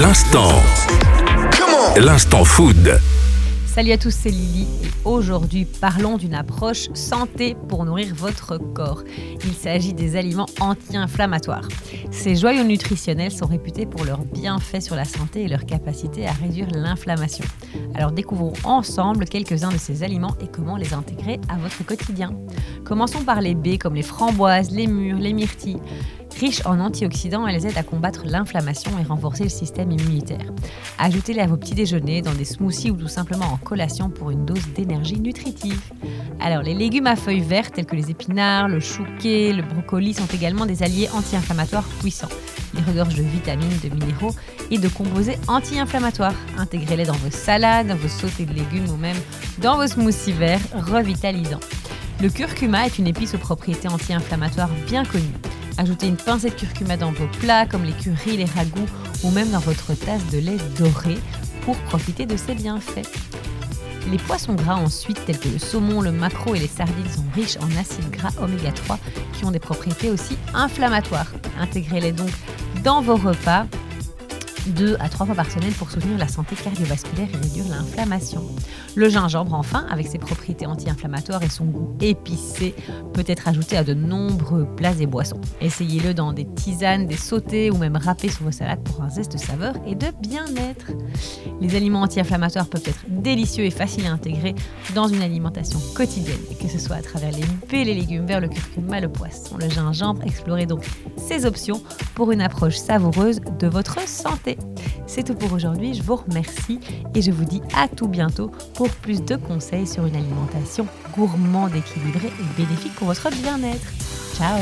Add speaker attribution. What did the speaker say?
Speaker 1: L'instant. L'instant food.
Speaker 2: Salut à tous, c'est Lily et aujourd'hui parlons d'une approche santé pour nourrir votre corps. Il s'agit des aliments anti-inflammatoires. Ces joyaux nutritionnels sont réputés pour leurs bienfaits sur la santé et leur capacité à réduire l'inflammation. Alors découvrons ensemble quelques-uns de ces aliments et comment les intégrer à votre quotidien. Commençons par les baies comme les framboises, les mûres, les myrtilles. Riches en antioxydants, elles aident à combattre l'inflammation et renforcer le système immunitaire. Ajoutez-les à vos petits déjeuners, dans des smoothies ou tout simplement en collation pour une dose d'énergie nutritive. Alors, les légumes à feuilles vertes tels que les épinards, le chouquet, le brocoli sont également des alliés anti-inflammatoires puissants. Ils regorgent de vitamines, de minéraux et de composés anti-inflammatoires. Intégrez-les dans vos salades, vos sautés de légumes ou même dans vos smoothies verts revitalisants. Le curcuma est une épice aux propriétés anti-inflammatoires bien connue. Ajoutez une pincée de curcuma dans vos plats, comme les currys, les ragoûts, ou même dans votre tasse de lait doré, pour profiter de ses bienfaits. Les poissons gras ensuite, tels que le saumon, le maquereau et les sardines, sont riches en acides gras oméga 3 qui ont des propriétés aussi inflammatoires. Intégrez-les donc dans vos repas deux à trois fois par semaine pour soutenir la santé cardiovasculaire et réduire l'inflammation. Le gingembre, enfin, avec ses propriétés anti-inflammatoires et son goût épicé, peut être ajouté à de nombreux plats et boissons. Essayez-le dans des tisanes, des sautés ou même râpé sur vos salades pour un zeste de saveur et de bien-être. Les aliments anti-inflammatoires peuvent être délicieux et faciles à intégrer dans une alimentation quotidienne, que ce soit à travers les baies, les légumes verts, le curcuma, le poisson, le gingembre. Explorez donc ces options pour une approche savoureuse de votre santé. C'est tout pour aujourd'hui, je vous remercie et je vous dis à tout bientôt pour plus de conseils sur une alimentation gourmande, équilibrée et bénéfique pour votre bien-être. Ciao